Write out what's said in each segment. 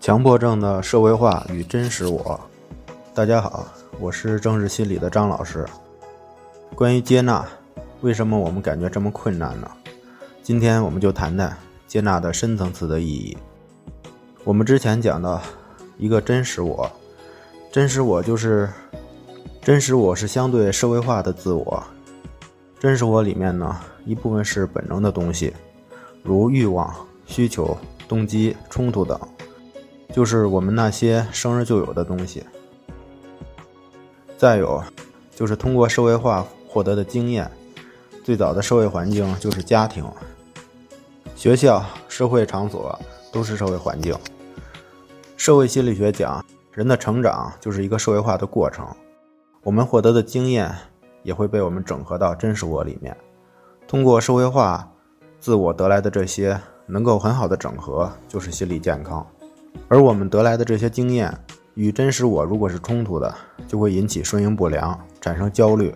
强迫症的社会化与真实我。大家好，我是政治心理的张老师。关于接纳，为什么我们感觉这么困难呢？今天我们就谈谈接纳的深层次的意义。我们之前讲到一个真实我，真实我就是真实我是相对社会化的自我。真实我里面呢，一部分是本能的东西，如欲望、需求、动机、冲突等，就是我们那些生日就有的东西。再有，就是通过社会化获得的经验，最早的社会环境就是家庭、学校、社会场所都是社会环境。社会心理学讲，人的成长就是一个社会化的过程，我们获得的经验。也会被我们整合到真实我里面，通过社会化自我得来的这些，能够很好的整合，就是心理健康。而我们得来的这些经验与真实我如果是冲突的，就会引起顺应不良，产生焦虑。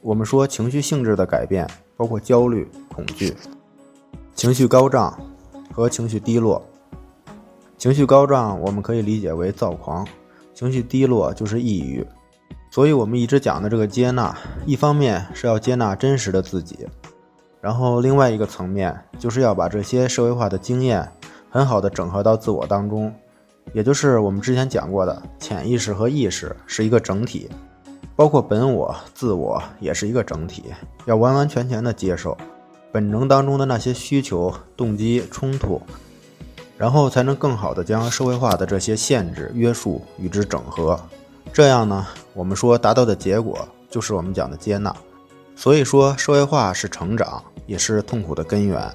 我们说情绪性质的改变，包括焦虑、恐惧、情绪高涨和情绪低落。情绪高涨我们可以理解为躁狂，情绪低落就是抑郁。所以，我们一直讲的这个接纳，一方面是要接纳真实的自己，然后另外一个层面就是要把这些社会化的经验很好的整合到自我当中，也就是我们之前讲过的潜意识和意识是一个整体，包括本我、自我也是一个整体，要完完全全的接受本能当中的那些需求、动机、冲突，然后才能更好的将社会化的这些限制、约束与之整合。这样呢，我们说达到的结果就是我们讲的接纳。所以说，社会化是成长，也是痛苦的根源。